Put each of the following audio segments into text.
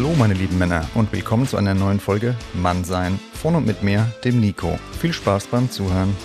Hallo meine lieben Männer und willkommen zu einer neuen Folge Mannsein von und mit mir, dem Nico. Viel Spaß beim Zuhören.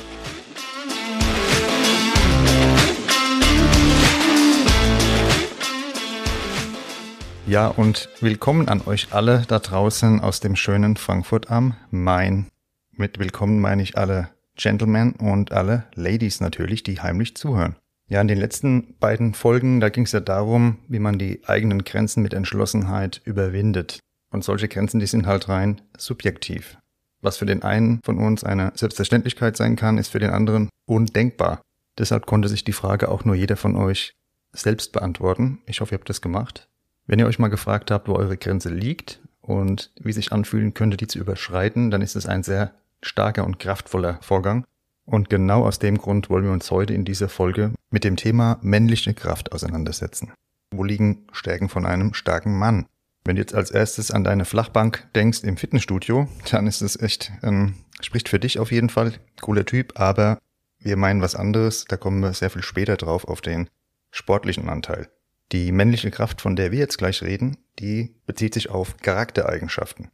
Ja, und willkommen an euch alle da draußen aus dem schönen Frankfurt am Main. Mit willkommen meine ich alle Gentlemen und alle Ladies natürlich, die heimlich zuhören. Ja, in den letzten beiden Folgen, da ging es ja darum, wie man die eigenen Grenzen mit Entschlossenheit überwindet. Und solche Grenzen, die sind halt rein subjektiv. Was für den einen von uns eine Selbstverständlichkeit sein kann, ist für den anderen undenkbar. Deshalb konnte sich die Frage auch nur jeder von euch selbst beantworten. Ich hoffe, ihr habt das gemacht. Wenn ihr euch mal gefragt habt, wo eure Grenze liegt und wie sich anfühlen könnte, die zu überschreiten, dann ist es ein sehr starker und kraftvoller Vorgang. Und genau aus dem Grund wollen wir uns heute in dieser Folge mit dem Thema männliche Kraft auseinandersetzen. Wo liegen Stärken von einem starken Mann? Wenn du jetzt als erstes an deine Flachbank denkst im Fitnessstudio, dann ist es echt, ähm, spricht für dich auf jeden Fall, cooler Typ, aber wir meinen was anderes, da kommen wir sehr viel später drauf auf den sportlichen Anteil. Die männliche Kraft, von der wir jetzt gleich reden, die bezieht sich auf Charaktereigenschaften.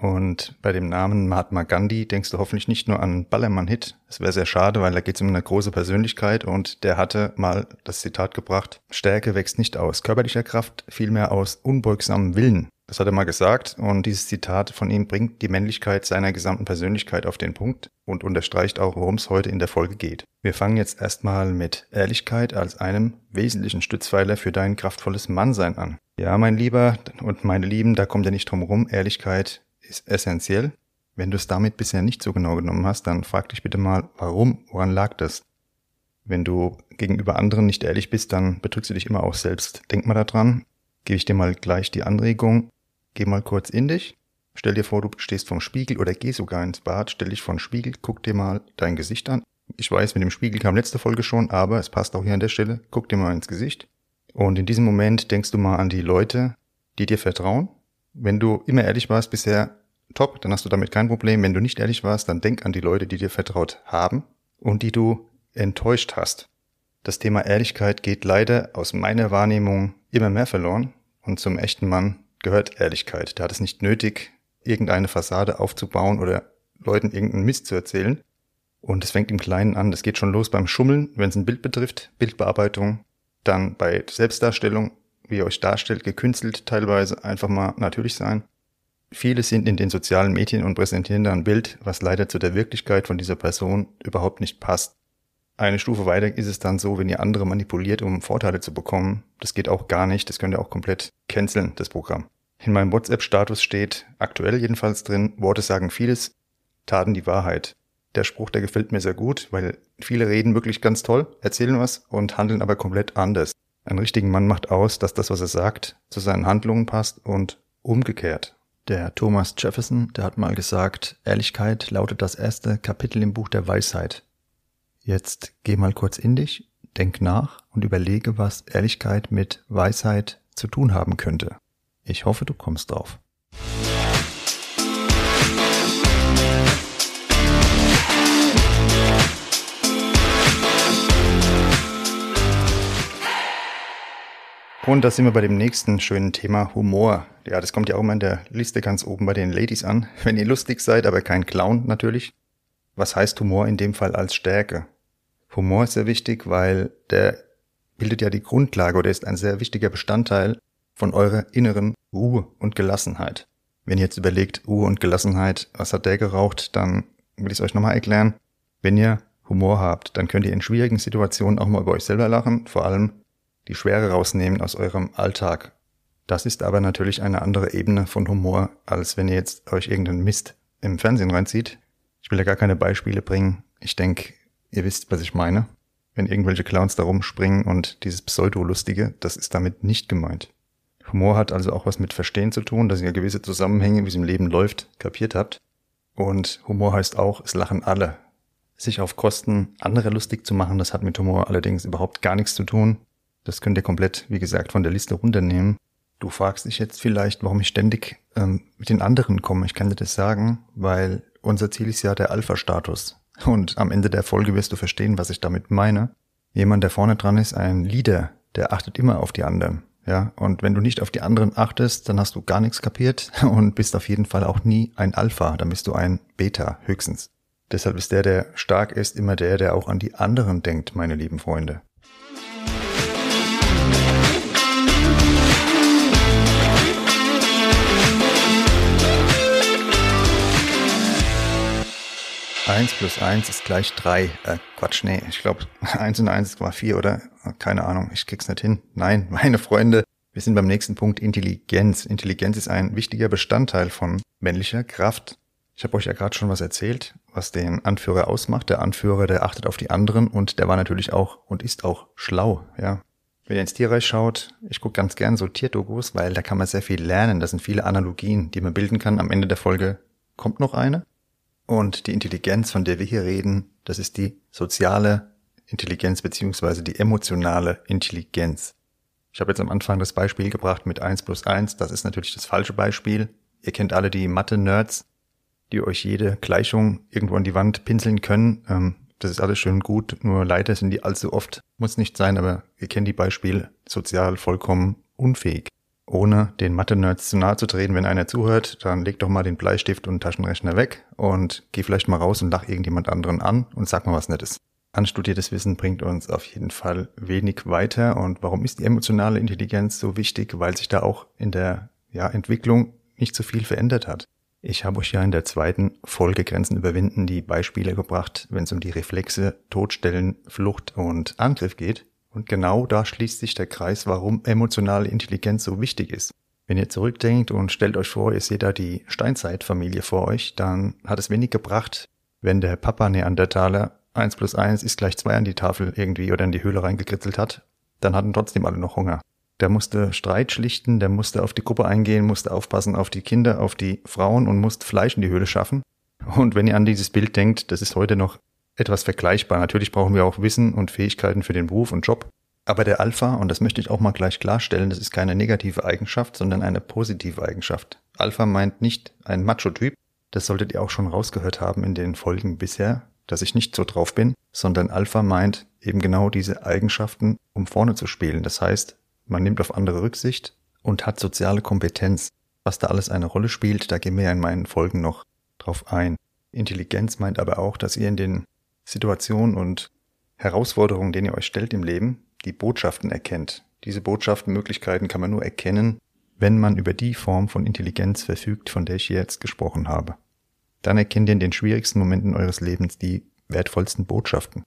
Und bei dem Namen Mahatma Gandhi denkst du hoffentlich nicht nur an Ballermann-Hit. Es wäre sehr schade, weil da geht es um eine große Persönlichkeit und der hatte mal das Zitat gebracht, Stärke wächst nicht aus körperlicher Kraft, vielmehr aus unbeugsamem Willen. Das hat er mal gesagt und dieses Zitat von ihm bringt die Männlichkeit seiner gesamten Persönlichkeit auf den Punkt und unterstreicht auch, worum es heute in der Folge geht. Wir fangen jetzt erstmal mit Ehrlichkeit als einem wesentlichen Stützpfeiler für dein kraftvolles Mannsein an. Ja, mein Lieber und meine Lieben, da kommt ja nicht drum rum. Ehrlichkeit ist essentiell. Wenn du es damit bisher nicht so genau genommen hast, dann frag dich bitte mal, warum, woran lag das? Wenn du gegenüber anderen nicht ehrlich bist, dann betrügst du dich immer auch selbst. Denk mal daran, gebe ich dir mal gleich die Anregung, Geh mal kurz in dich. Stell dir vor, du stehst vorm Spiegel oder geh sogar ins Bad, stell dich vor Spiegel, guck dir mal dein Gesicht an. Ich weiß, mit dem Spiegel kam letzte Folge schon, aber es passt auch hier an der Stelle. Guck dir mal ins Gesicht. Und in diesem Moment denkst du mal an die Leute, die dir vertrauen. Wenn du immer ehrlich warst bisher, top, dann hast du damit kein Problem. Wenn du nicht ehrlich warst, dann denk an die Leute, die dir vertraut haben und die du enttäuscht hast. Das Thema Ehrlichkeit geht leider aus meiner Wahrnehmung immer mehr verloren und zum echten Mann gehört Ehrlichkeit. Der hat es nicht nötig, irgendeine Fassade aufzubauen oder Leuten irgendeinen Mist zu erzählen. Und es fängt im Kleinen an. Das geht schon los beim Schummeln, wenn es ein Bild betrifft, Bildbearbeitung, dann bei Selbstdarstellung, wie ihr euch darstellt, gekünstelt teilweise, einfach mal natürlich sein. Viele sind in den sozialen Medien und präsentieren da ein Bild, was leider zu der Wirklichkeit von dieser Person überhaupt nicht passt. Eine Stufe weiter ist es dann so, wenn ihr andere manipuliert, um Vorteile zu bekommen. Das geht auch gar nicht. Das könnt ihr auch komplett canceln, das Programm. In meinem WhatsApp-Status steht, aktuell jedenfalls drin, Worte sagen vieles, Taten die Wahrheit. Der Spruch, der gefällt mir sehr gut, weil viele reden wirklich ganz toll, erzählen was und handeln aber komplett anders. Ein richtigen Mann macht aus, dass das, was er sagt, zu seinen Handlungen passt und umgekehrt. Der Thomas Jefferson, der hat mal gesagt, Ehrlichkeit lautet das erste Kapitel im Buch der Weisheit. Jetzt geh mal kurz in dich, denk nach und überlege, was Ehrlichkeit mit Weisheit zu tun haben könnte. Ich hoffe, du kommst drauf. Und da sind wir bei dem nächsten schönen Thema Humor. Ja, das kommt ja auch mal in der Liste ganz oben bei den Ladies an. Wenn ihr lustig seid, aber kein Clown natürlich. Was heißt Humor in dem Fall als Stärke? Humor ist sehr wichtig, weil der bildet ja die Grundlage oder ist ein sehr wichtiger Bestandteil von eurer inneren Ruhe und Gelassenheit. Wenn ihr jetzt überlegt, Ruhe und Gelassenheit, was hat der geraucht, dann will ich es euch nochmal erklären. Wenn ihr Humor habt, dann könnt ihr in schwierigen Situationen auch mal über euch selber lachen, vor allem die Schwere rausnehmen aus eurem Alltag. Das ist aber natürlich eine andere Ebene von Humor, als wenn ihr jetzt euch irgendeinen Mist im Fernsehen reinzieht. Ich will ja gar keine Beispiele bringen. Ich denke, Ihr wisst, was ich meine. Wenn irgendwelche Clowns da rumspringen und dieses Pseudo-Lustige, das ist damit nicht gemeint. Humor hat also auch was mit Verstehen zu tun, dass ihr gewisse Zusammenhänge, wie es im Leben läuft, kapiert habt. Und Humor heißt auch, es lachen alle. Sich auf Kosten anderer lustig zu machen, das hat mit Humor allerdings überhaupt gar nichts zu tun. Das könnt ihr komplett, wie gesagt, von der Liste runternehmen. Du fragst dich jetzt vielleicht, warum ich ständig ähm, mit den anderen komme. Ich kann dir das sagen, weil unser Ziel ist ja der Alpha-Status. Und am Ende der Folge wirst du verstehen, was ich damit meine. Jemand, der vorne dran ist, ein Leader, der achtet immer auf die anderen. Ja, und wenn du nicht auf die anderen achtest, dann hast du gar nichts kapiert und bist auf jeden Fall auch nie ein Alpha, dann bist du ein Beta höchstens. Deshalb ist der, der stark ist, immer der, der auch an die anderen denkt, meine lieben Freunde. Eins plus eins ist gleich drei. Äh, Quatsch, nee, ich glaube, eins und eins ist mal vier, oder? Keine Ahnung, ich krieg's nicht hin. Nein, meine Freunde, wir sind beim nächsten Punkt Intelligenz. Intelligenz ist ein wichtiger Bestandteil von männlicher Kraft. Ich habe euch ja gerade schon was erzählt, was den Anführer ausmacht. Der Anführer, der achtet auf die anderen und der war natürlich auch und ist auch schlau, ja. Wenn ihr ins Tierreich schaut, ich gucke ganz gern so Tierdokus, weil da kann man sehr viel lernen. Das sind viele Analogien, die man bilden kann. Am Ende der Folge kommt noch eine. Und die Intelligenz, von der wir hier reden, das ist die soziale Intelligenz beziehungsweise die emotionale Intelligenz. Ich habe jetzt am Anfang das Beispiel gebracht mit eins plus eins. Das ist natürlich das falsche Beispiel. Ihr kennt alle die Mathe-Nerds die euch jede Gleichung irgendwo an die Wand pinseln können. Ähm, das ist alles schön gut, nur leider sind die allzu oft, muss nicht sein, aber ihr kennt die Beispiele, sozial vollkommen unfähig. Ohne den Mathe-Nerds zu nahe zu treten, wenn einer zuhört, dann leg doch mal den Bleistift und Taschenrechner weg und geh vielleicht mal raus und lach irgendjemand anderen an und sag mal was Nettes. Anstudiertes Wissen bringt uns auf jeden Fall wenig weiter. Und warum ist die emotionale Intelligenz so wichtig? Weil sich da auch in der ja, Entwicklung nicht so viel verändert hat. Ich habe euch ja in der zweiten Folge Grenzen überwinden die Beispiele gebracht, wenn es um die Reflexe Todstellen, Flucht und Angriff geht. Und genau da schließt sich der Kreis, warum emotionale Intelligenz so wichtig ist. Wenn ihr zurückdenkt und stellt euch vor, ihr seht da die Steinzeitfamilie vor euch, dann hat es wenig gebracht, wenn der Papa Neandertaler 1 plus 1 ist gleich 2 an die Tafel irgendwie oder in die Höhle reingekritzelt hat, dann hatten trotzdem alle noch Hunger. Der musste Streit schlichten, der musste auf die Gruppe eingehen, musste aufpassen auf die Kinder, auf die Frauen und musste Fleisch in die Höhle schaffen. Und wenn ihr an dieses Bild denkt, das ist heute noch etwas vergleichbar. Natürlich brauchen wir auch Wissen und Fähigkeiten für den Beruf und Job. Aber der Alpha, und das möchte ich auch mal gleich klarstellen, das ist keine negative Eigenschaft, sondern eine positive Eigenschaft. Alpha meint nicht ein Macho-Typ, das solltet ihr auch schon rausgehört haben in den Folgen bisher, dass ich nicht so drauf bin, sondern Alpha meint eben genau diese Eigenschaften, um vorne zu spielen. Das heißt, man nimmt auf andere Rücksicht und hat soziale Kompetenz. Was da alles eine Rolle spielt, da gehen wir ja in meinen Folgen noch drauf ein. Intelligenz meint aber auch, dass ihr in den Situationen und Herausforderungen, denen ihr euch stellt im Leben, die Botschaften erkennt. Diese Botschaften, Möglichkeiten kann man nur erkennen, wenn man über die Form von Intelligenz verfügt, von der ich jetzt gesprochen habe. Dann erkennt ihr in den schwierigsten Momenten eures Lebens die wertvollsten Botschaften.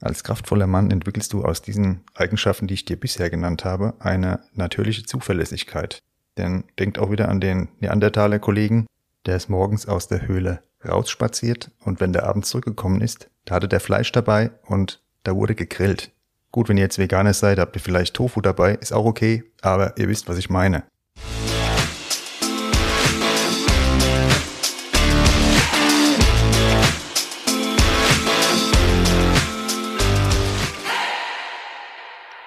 Als kraftvoller Mann entwickelst du aus diesen Eigenschaften, die ich dir bisher genannt habe, eine natürliche Zuverlässigkeit. Denn denkt auch wieder an den Neandertaler-Kollegen, der ist morgens aus der Höhle rausspaziert und wenn der Abend zurückgekommen ist, da hatte der Fleisch dabei und da wurde gegrillt. Gut, wenn ihr jetzt Veganer seid, habt ihr vielleicht Tofu dabei, ist auch okay, aber ihr wisst, was ich meine.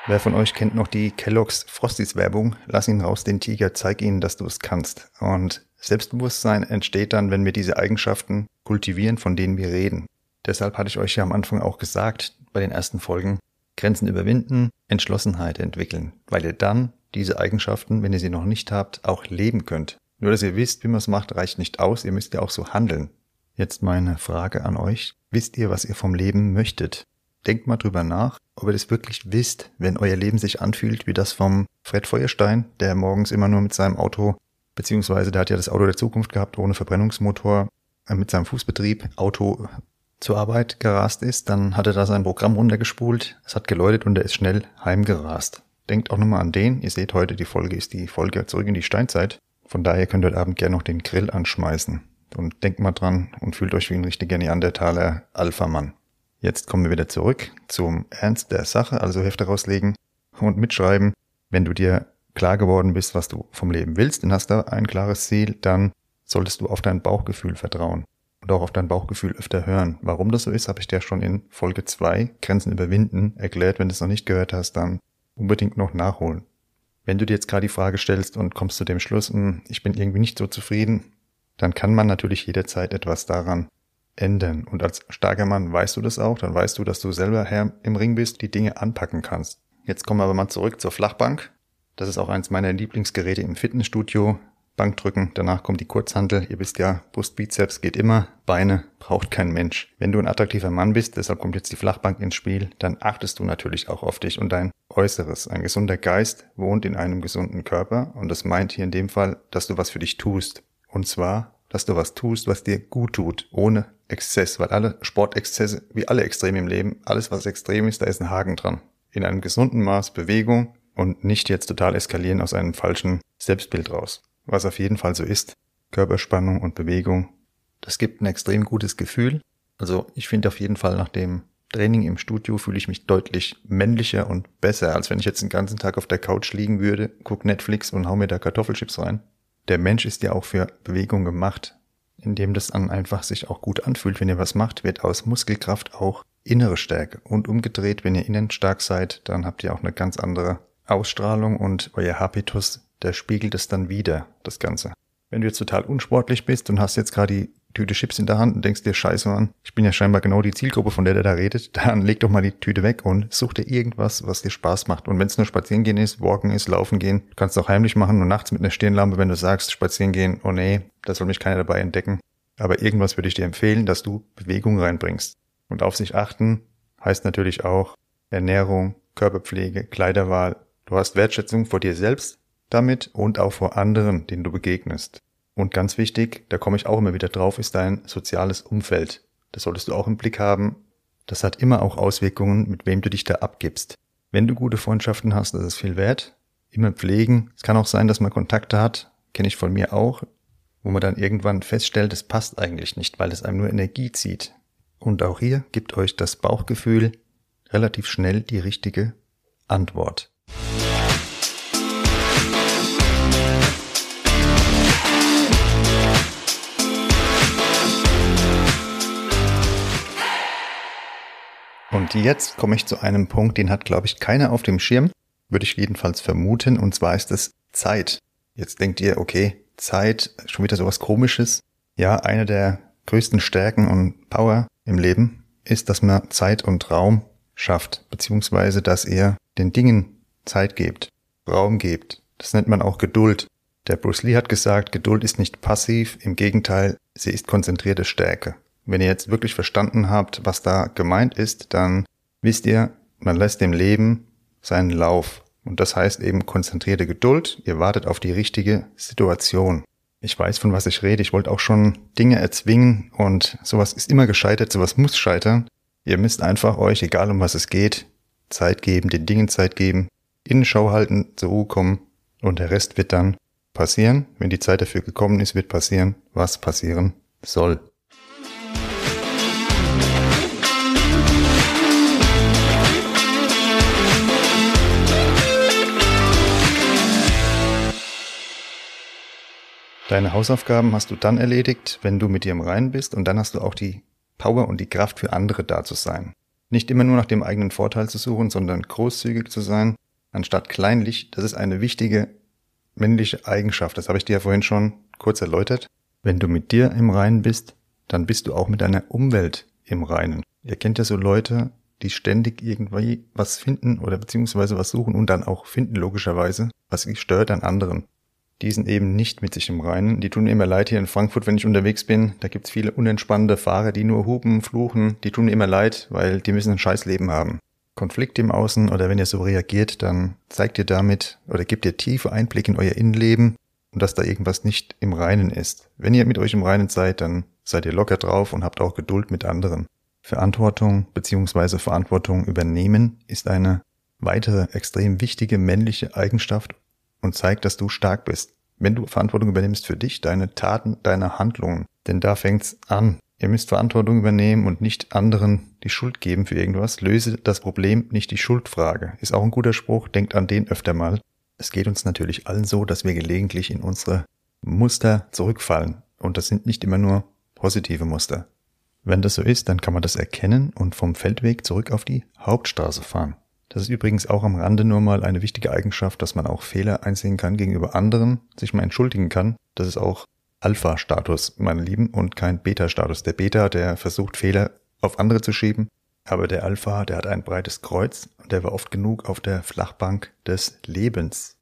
Wer von euch kennt noch die Kellogg's Frosties Werbung? Lass ihn raus, den Tiger, zeig ihnen, dass du es kannst. Und Selbstbewusstsein entsteht dann, wenn wir diese Eigenschaften kultivieren, von denen wir reden. Deshalb hatte ich euch ja am Anfang auch gesagt, bei den ersten Folgen, Grenzen überwinden, Entschlossenheit entwickeln, weil ihr dann diese Eigenschaften, wenn ihr sie noch nicht habt, auch leben könnt. Nur dass ihr wisst, wie man es macht, reicht nicht aus, ihr müsst ja auch so handeln. Jetzt meine Frage an euch. Wisst ihr, was ihr vom Leben möchtet? Denkt mal drüber nach, ob ihr das wirklich wisst, wenn euer Leben sich anfühlt wie das vom Fred Feuerstein, der morgens immer nur mit seinem Auto, beziehungsweise der hat ja das Auto der Zukunft gehabt, ohne Verbrennungsmotor, äh, mit seinem Fußbetrieb, Auto zur Arbeit gerast ist, dann hat er da sein Programm runtergespult, es hat geläutet und er ist schnell heimgerast. Denkt auch nochmal an den, ihr seht heute, die Folge ist die Folge zurück in die Steinzeit, von daher könnt ihr heute Abend gerne noch den Grill anschmeißen. Und denkt mal dran und fühlt euch wie ein richtiger Neandertaler Alpha-Mann. Jetzt kommen wir wieder zurück zum Ernst der Sache, also Hefte rauslegen und mitschreiben. Wenn du dir klar geworden bist, was du vom Leben willst und hast da ein klares Ziel, dann solltest du auf dein Bauchgefühl vertrauen und auch auf dein Bauchgefühl öfter hören. Warum das so ist, habe ich dir schon in Folge 2 Grenzen überwinden erklärt. Wenn du es noch nicht gehört hast, dann unbedingt noch nachholen. Wenn du dir jetzt gerade die Frage stellst und kommst zu dem Schluss, hm, ich bin irgendwie nicht so zufrieden, dann kann man natürlich jederzeit etwas daran ändern. Und als starker Mann weißt du das auch, dann weißt du, dass du selber Herr im Ring bist, die Dinge anpacken kannst. Jetzt kommen wir aber mal zurück zur Flachbank. Das ist auch eins meiner Lieblingsgeräte im Fitnessstudio. Bankdrücken, danach kommt die Kurzhantel. Ihr wisst ja, Brustbizeps geht immer, Beine braucht kein Mensch. Wenn du ein attraktiver Mann bist, deshalb kommt jetzt die Flachbank ins Spiel, dann achtest du natürlich auch auf dich und dein Äußeres. Ein gesunder Geist wohnt in einem gesunden Körper und das meint hier in dem Fall, dass du was für dich tust. Und zwar, dass du was tust, was dir gut tut, ohne Exzess, weil alle Sportexzesse, wie alle Extreme im Leben, alles was extrem ist, da ist ein Haken dran. In einem gesunden Maß Bewegung und nicht jetzt total eskalieren aus einem falschen Selbstbild raus was auf jeden Fall so ist. Körperspannung und Bewegung. Das gibt ein extrem gutes Gefühl. Also ich finde auf jeden Fall nach dem Training im Studio fühle ich mich deutlich männlicher und besser, als wenn ich jetzt den ganzen Tag auf der Couch liegen würde, guck Netflix und hau mir da Kartoffelchips rein. Der Mensch ist ja auch für Bewegung gemacht. Indem das dann einfach sich auch gut anfühlt, wenn ihr was macht, wird aus Muskelkraft auch innere Stärke. Und umgedreht, wenn ihr innen stark seid, dann habt ihr auch eine ganz andere Ausstrahlung und euer Habitus der spiegelt es dann wieder, das Ganze. Wenn du jetzt total unsportlich bist und hast jetzt gerade die Tüte Chips in der Hand und denkst dir, scheiße Mann, ich bin ja scheinbar genau die Zielgruppe, von der der da redet, dann leg doch mal die Tüte weg und such dir irgendwas, was dir Spaß macht. Und wenn es nur spazieren gehen ist, walken ist, laufen gehen, kannst du auch heimlich machen und nachts mit einer Stirnlampe, wenn du sagst, spazieren gehen, oh nee, da soll mich keiner dabei entdecken. Aber irgendwas würde ich dir empfehlen, dass du Bewegung reinbringst. Und auf sich achten heißt natürlich auch Ernährung, Körperpflege, Kleiderwahl. Du hast Wertschätzung vor dir selbst, damit und auch vor anderen, denen du begegnest. Und ganz wichtig, da komme ich auch immer wieder drauf, ist dein soziales Umfeld. Das solltest du auch im Blick haben. Das hat immer auch Auswirkungen, mit wem du dich da abgibst. Wenn du gute Freundschaften hast, das ist viel wert. Immer pflegen. Es kann auch sein, dass man Kontakte hat, kenne ich von mir auch, wo man dann irgendwann feststellt, es passt eigentlich nicht, weil es einem nur Energie zieht. Und auch hier gibt euch das Bauchgefühl relativ schnell die richtige Antwort. Und jetzt komme ich zu einem Punkt, den hat, glaube ich, keiner auf dem Schirm, würde ich jedenfalls vermuten, und zwar ist es Zeit. Jetzt denkt ihr, okay, Zeit, schon wieder sowas komisches. Ja, eine der größten Stärken und Power im Leben ist, dass man Zeit und Raum schafft, beziehungsweise dass ihr den Dingen Zeit gebt, Raum gebt. Das nennt man auch Geduld. Der Bruce Lee hat gesagt, Geduld ist nicht passiv, im Gegenteil, sie ist konzentrierte Stärke. Wenn ihr jetzt wirklich verstanden habt, was da gemeint ist, dann wisst ihr, man lässt dem Leben seinen Lauf. Und das heißt eben konzentrierte Geduld. Ihr wartet auf die richtige Situation. Ich weiß, von was ich rede. Ich wollte auch schon Dinge erzwingen und sowas ist immer gescheitert, sowas muss scheitern. Ihr müsst einfach euch, egal um was es geht, Zeit geben, den Dingen Zeit geben, Innenschau halten, zur Ruhe kommen und der Rest wird dann passieren. Wenn die Zeit dafür gekommen ist, wird passieren, was passieren soll. Deine Hausaufgaben hast du dann erledigt, wenn du mit dir im Reinen bist und dann hast du auch die Power und die Kraft für andere da zu sein. Nicht immer nur nach dem eigenen Vorteil zu suchen, sondern großzügig zu sein, anstatt kleinlich. Das ist eine wichtige männliche Eigenschaft. Das habe ich dir ja vorhin schon kurz erläutert. Wenn du mit dir im Reinen bist, dann bist du auch mit deiner Umwelt im Reinen. Ihr kennt ja so Leute, die ständig irgendwie was finden oder beziehungsweise was suchen und dann auch finden logischerweise, was stört an anderen die sind eben nicht mit sich im Reinen. Die tun mir immer leid hier in Frankfurt, wenn ich unterwegs bin. Da gibt's viele unentspannte Fahrer, die nur hupen, fluchen. Die tun mir immer leid, weil die müssen ein scheiß Leben haben. Konflikt im Außen oder wenn ihr so reagiert, dann zeigt ihr damit oder gebt ihr tiefe Einblick in euer Innenleben und dass da irgendwas nicht im Reinen ist. Wenn ihr mit euch im Reinen seid, dann seid ihr locker drauf und habt auch Geduld mit anderen. Verantwortung bzw. Verantwortung übernehmen ist eine weitere extrem wichtige männliche Eigenschaft und zeig, dass du stark bist. Wenn du Verantwortung übernimmst für dich, deine Taten, deine Handlungen, denn da fängt's an. Ihr müsst Verantwortung übernehmen und nicht anderen die Schuld geben für irgendwas. Löse das Problem, nicht die Schuldfrage. Ist auch ein guter Spruch, denkt an den öfter mal. Es geht uns natürlich allen so, dass wir gelegentlich in unsere Muster zurückfallen. Und das sind nicht immer nur positive Muster. Wenn das so ist, dann kann man das erkennen und vom Feldweg zurück auf die Hauptstraße fahren. Das ist übrigens auch am Rande nur mal eine wichtige Eigenschaft, dass man auch Fehler einsehen kann gegenüber anderen, sich mal entschuldigen kann. Das ist auch Alpha-Status, meine Lieben, und kein Beta-Status. Der Beta, der versucht Fehler auf andere zu schieben, aber der Alpha, der hat ein breites Kreuz und der war oft genug auf der Flachbank des Lebens.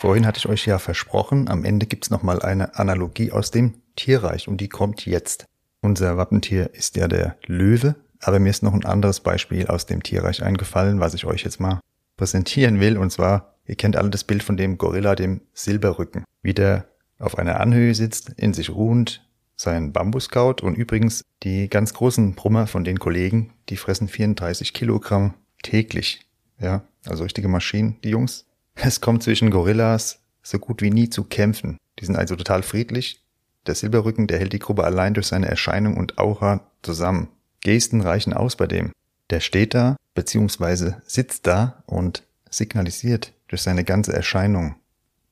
Vorhin hatte ich euch ja versprochen, am Ende gibt's nochmal eine Analogie aus dem Tierreich und die kommt jetzt. Unser Wappentier ist ja der Löwe, aber mir ist noch ein anderes Beispiel aus dem Tierreich eingefallen, was ich euch jetzt mal präsentieren will. Und zwar, ihr kennt alle das Bild von dem Gorilla, dem Silberrücken, wie der auf einer Anhöhe sitzt, in sich ruhend, sein Bambuskaut und übrigens die ganz großen Brummer von den Kollegen, die fressen 34 Kilogramm täglich. Ja, also richtige Maschinen, die Jungs. Es kommt zwischen Gorillas so gut wie nie zu Kämpfen. Die sind also total friedlich. Der Silberrücken, der hält die Gruppe allein durch seine Erscheinung und Aura zusammen. Gesten reichen aus bei dem. Der steht da, beziehungsweise sitzt da und signalisiert durch seine ganze Erscheinung,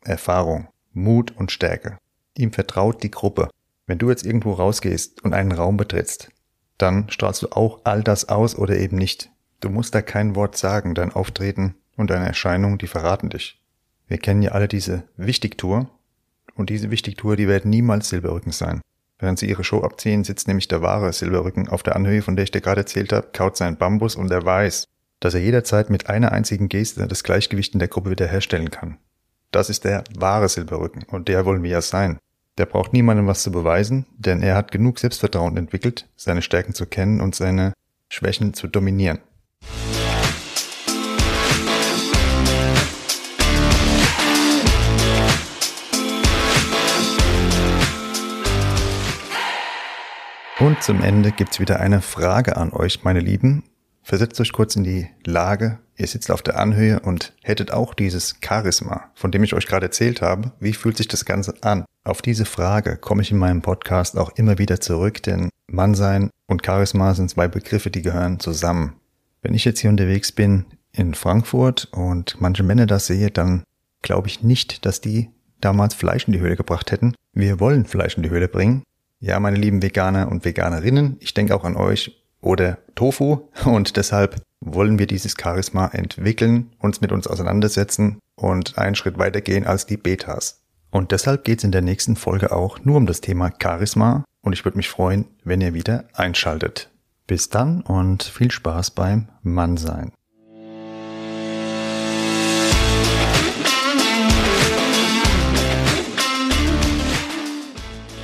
Erfahrung, Mut und Stärke. Ihm vertraut die Gruppe. Wenn du jetzt irgendwo rausgehst und einen Raum betrittst, dann strahlst du auch all das aus oder eben nicht. Du musst da kein Wort sagen, dein Auftreten und deine Erscheinung, die verraten dich. Wir kennen ja alle diese Wichtigtour und diese Wichtigtour, die werden niemals Silberrücken sein. Während sie ihre Show abziehen, sitzt nämlich der wahre Silberrücken auf der Anhöhe, von der ich dir gerade erzählt habe, kaut sein Bambus und er weiß, dass er jederzeit mit einer einzigen Geste das Gleichgewicht in der Gruppe wiederherstellen kann. Das ist der wahre Silberrücken und der wollen wir ja sein. Der braucht niemandem was zu beweisen, denn er hat genug Selbstvertrauen entwickelt, seine Stärken zu kennen und seine Schwächen zu dominieren. Und zum Ende gibt's wieder eine Frage an euch, meine Lieben. Versetzt euch kurz in die Lage, ihr sitzt auf der Anhöhe und hättet auch dieses Charisma, von dem ich euch gerade erzählt habe. Wie fühlt sich das Ganze an? Auf diese Frage komme ich in meinem Podcast auch immer wieder zurück, denn Mannsein und Charisma sind zwei Begriffe, die gehören zusammen. Wenn ich jetzt hier unterwegs bin in Frankfurt und manche Männer das sehe, dann glaube ich nicht, dass die damals Fleisch in die Höhle gebracht hätten. Wir wollen Fleisch in die Höhle bringen, ja, meine lieben Veganer und Veganerinnen, ich denke auch an euch oder Tofu und deshalb wollen wir dieses Charisma entwickeln, uns mit uns auseinandersetzen und einen Schritt weitergehen als die Betas. Und deshalb geht's in der nächsten Folge auch nur um das Thema Charisma und ich würde mich freuen, wenn ihr wieder einschaltet. Bis dann und viel Spaß beim Mannsein.